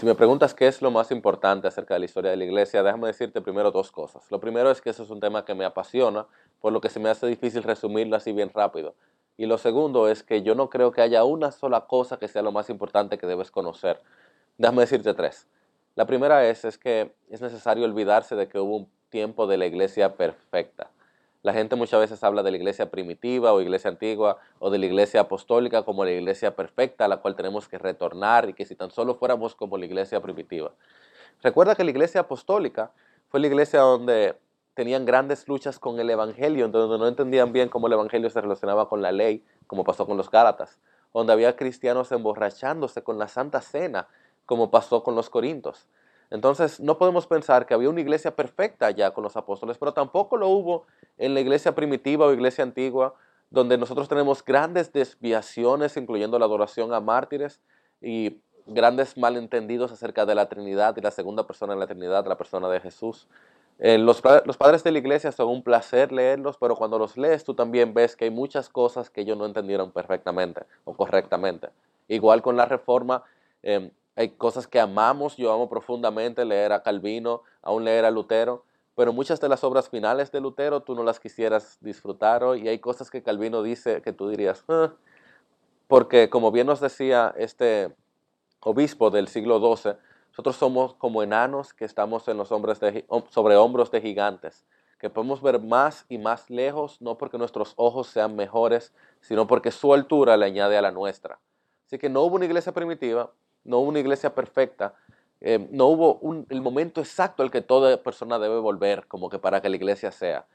Si me preguntas qué es lo más importante acerca de la historia de la iglesia, déjame decirte primero dos cosas. Lo primero es que eso es un tema que me apasiona, por lo que se me hace difícil resumirlo así bien rápido. Y lo segundo es que yo no creo que haya una sola cosa que sea lo más importante que debes conocer. Déjame decirte tres. La primera es, es que es necesario olvidarse de que hubo un tiempo de la iglesia perfecta. La gente muchas veces habla de la iglesia primitiva o iglesia antigua o de la iglesia apostólica como la iglesia perfecta a la cual tenemos que retornar y que si tan solo fuéramos como la iglesia primitiva. Recuerda que la iglesia apostólica fue la iglesia donde tenían grandes luchas con el evangelio, donde no entendían bien cómo el evangelio se relacionaba con la ley, como pasó con los Gálatas, donde había cristianos emborrachándose con la Santa Cena, como pasó con los Corintos. Entonces, no podemos pensar que había una iglesia perfecta ya con los apóstoles, pero tampoco lo hubo en la iglesia primitiva o iglesia antigua, donde nosotros tenemos grandes desviaciones, incluyendo la adoración a mártires y grandes malentendidos acerca de la Trinidad y la segunda persona de la Trinidad, la persona de Jesús. Eh, los, padres de la iglesia son un placer leerlos, pero cuando los lees tú también ves que hay muchas cosas que ellos no entendieron perfectamente o correctamente. Igual con la reforma, eh, hay cosas que amamos, yo amo profundamente leer a Calvino, aún leer a Lutero, pero muchas de las obras finales de Lutero tú no las quisieras disfrutar hoy y hay cosas que Calvino dice que tú dirías, ah", porque como bien nos decía este obispo del siglo XII, nosotros somos como enanos que estamos en los hombres sobre hombros de gigantes, que podemos ver más y más lejos, no porque nuestros ojos sean mejores, sino porque su altura le añade a la nuestra. Así que no hubo una iglesia primitiva, no hubo una iglesia perfecta, eh, no hubo el momento exacto al que toda persona debe volver, como que para que la iglesia sea.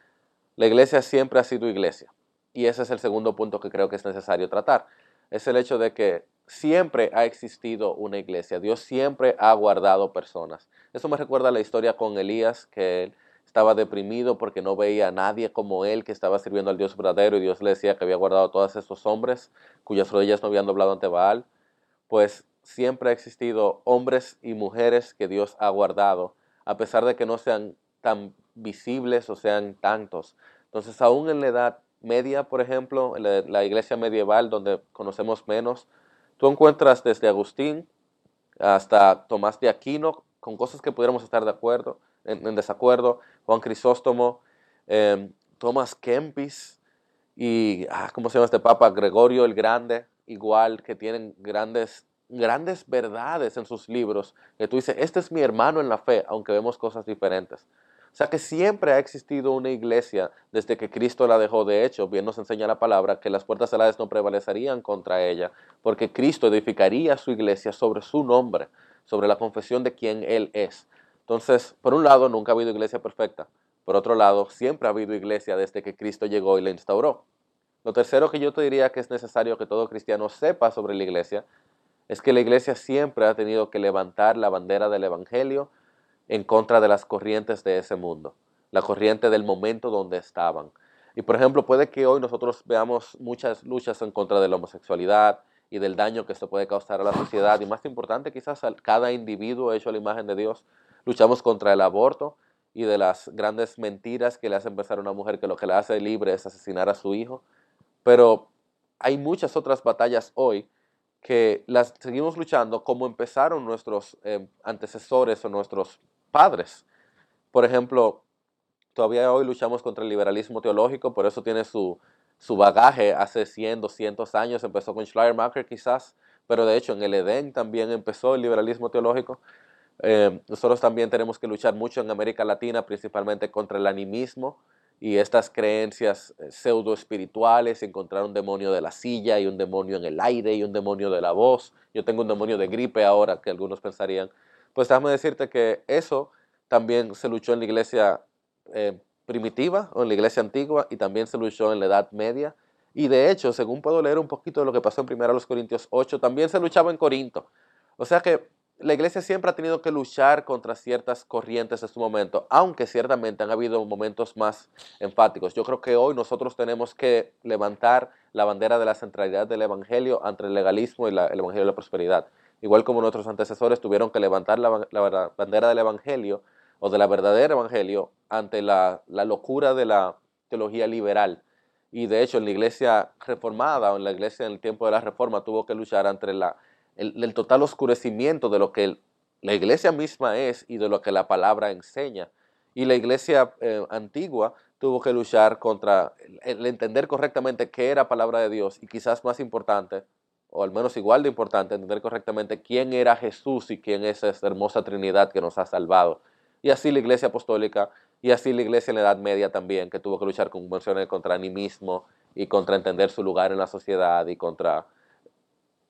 La iglesia siempre ha sido iglesia. Y ese es el segundo punto que creo que es necesario tratar. Es el hecho de que siempre ha existido una iglesia. Dios siempre ha guardado personas. Eso me recuerda la historia con Elías, que él estaba deprimido porque no veía a nadie como él que estaba sirviendo al Dios verdadero y Dios le decía que había guardado a todos estos hombres cuyas rodillas no habían doblado ante Baal. Pues siempre ha existido hombres y mujeres que Dios ha guardado, a pesar de que no sean tan visibles o sean tantos. Entonces, aún en la edad media, por ejemplo, en la, iglesia medieval, donde conocemos menos, tú encuentras desde Agustín hasta Tomás de Aquino, con cosas que pudiéramos estar de acuerdo, en, desacuerdo, Juan Crisóstomo, eh, Tomás Kempis y, ah, ¿cómo se llama este Papa? Gregorio el Grande, igual, que tienen grandes grandes verdades en sus libros que tú dices, este es mi hermano en la fe, aunque vemos cosas diferentes. O sea que siempre ha existido una iglesia desde que Cristo la dejó. De hecho, bien nos enseña la palabra que las puertas heladas no prevalecerían contra ella, porque Cristo edificaría su iglesia sobre su nombre, sobre la confesión de quien Él es. Entonces, por un lado, nunca ha habido iglesia perfecta. Por otro lado, siempre ha habido iglesia desde que Cristo llegó y la instauró. Lo tercero que yo te diría que es necesario que todo cristiano sepa sobre la iglesia es que la iglesia siempre ha tenido que levantar la bandera del Evangelio en contra de las corrientes de ese mundo, la corriente del momento donde estaban. Y por ejemplo, puede que hoy nosotros veamos muchas luchas en contra de la homosexualidad y del daño que esto puede causar a la sociedad, y más importante quizás a cada individuo hecho a la imagen de Dios. Luchamos contra el aborto y de las grandes mentiras que le hacen pensar a una mujer que lo que la hace libre es asesinar a su hijo. Pero hay muchas otras batallas hoy que las seguimos luchando como empezaron nuestros eh, antecesores o nuestros padres. Por ejemplo, todavía hoy luchamos contra el liberalismo teológico, por eso tiene su, su bagaje hace 100, 200 años, empezó con Schleiermacher quizás, pero de hecho en el Edén también empezó el liberalismo teológico. Eh, nosotros también tenemos que luchar mucho en América Latina, principalmente contra el animismo y estas creencias eh, pseudo espirituales, encontrar un demonio de la silla y un demonio en el aire y un demonio de la voz. Yo tengo un demonio de gripe ahora, que algunos pensarían. Pues déjame decirte que eso también se luchó en la iglesia eh, primitiva o en la iglesia antigua y también se luchó en la Edad Media. Y de hecho, según puedo leer un poquito de lo que pasó en 1 Corintios 8, también se luchaba en Corinto. O sea que la iglesia siempre ha tenido que luchar contra ciertas corrientes en su momento, aunque ciertamente han habido momentos más enfáticos. Yo creo que hoy nosotros tenemos que levantar la bandera de la centralidad del Evangelio ante el legalismo y el Evangelio de la prosperidad. Igual como nuestros antecesores tuvieron que levantar la, bandera del Evangelio o de la verdadera Evangelio ante la, la locura de la teología liberal. Y de hecho en la iglesia reformada o en la iglesia en el tiempo de la reforma tuvo que luchar ante la el, total oscurecimiento de lo que la iglesia misma es y de lo que la palabra enseña. Y la iglesia eh, antigua tuvo que luchar contra el, entender correctamente qué era palabra de Dios y quizás más importante, o al menos igual de importante, entender correctamente quién era Jesús y quién es esa hermosa Trinidad que nos ha salvado. Y así la iglesia apostólica y así la iglesia en la Edad Media también, que tuvo que luchar con contra animismo y contra entender su lugar en la sociedad y contra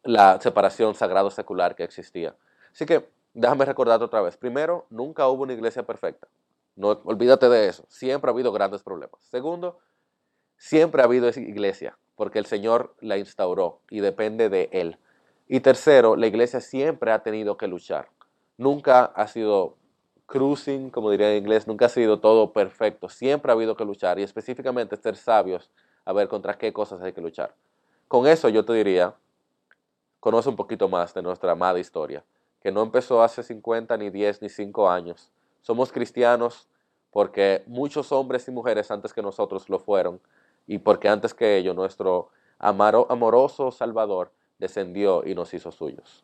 la separación sagrado-secular que existía. Así que déjame recordarte otra vez. Primero, nunca hubo una iglesia perfecta. No, olvídate de eso. Siempre ha habido grandes problemas. Segundo, siempre ha habido iglesia, porque el Señor la instauró y depende de Él. Y tercero, la iglesia siempre ha tenido que luchar. Nunca ha sido cruising, como diría en inglés, nunca ha sido todo perfecto. Siempre ha habido que luchar y específicamente ser sabios a ver contra qué cosas hay que luchar. Con eso yo te diría, conoce un poquito más de nuestra amada historia, que no empezó hace 50, ni 10, ni 5 años. Somos cristianos porque muchos hombres y mujeres antes que nosotros lo fueron y porque antes que ello nuestro amoroso Salvador descendió y nos hizo suyos.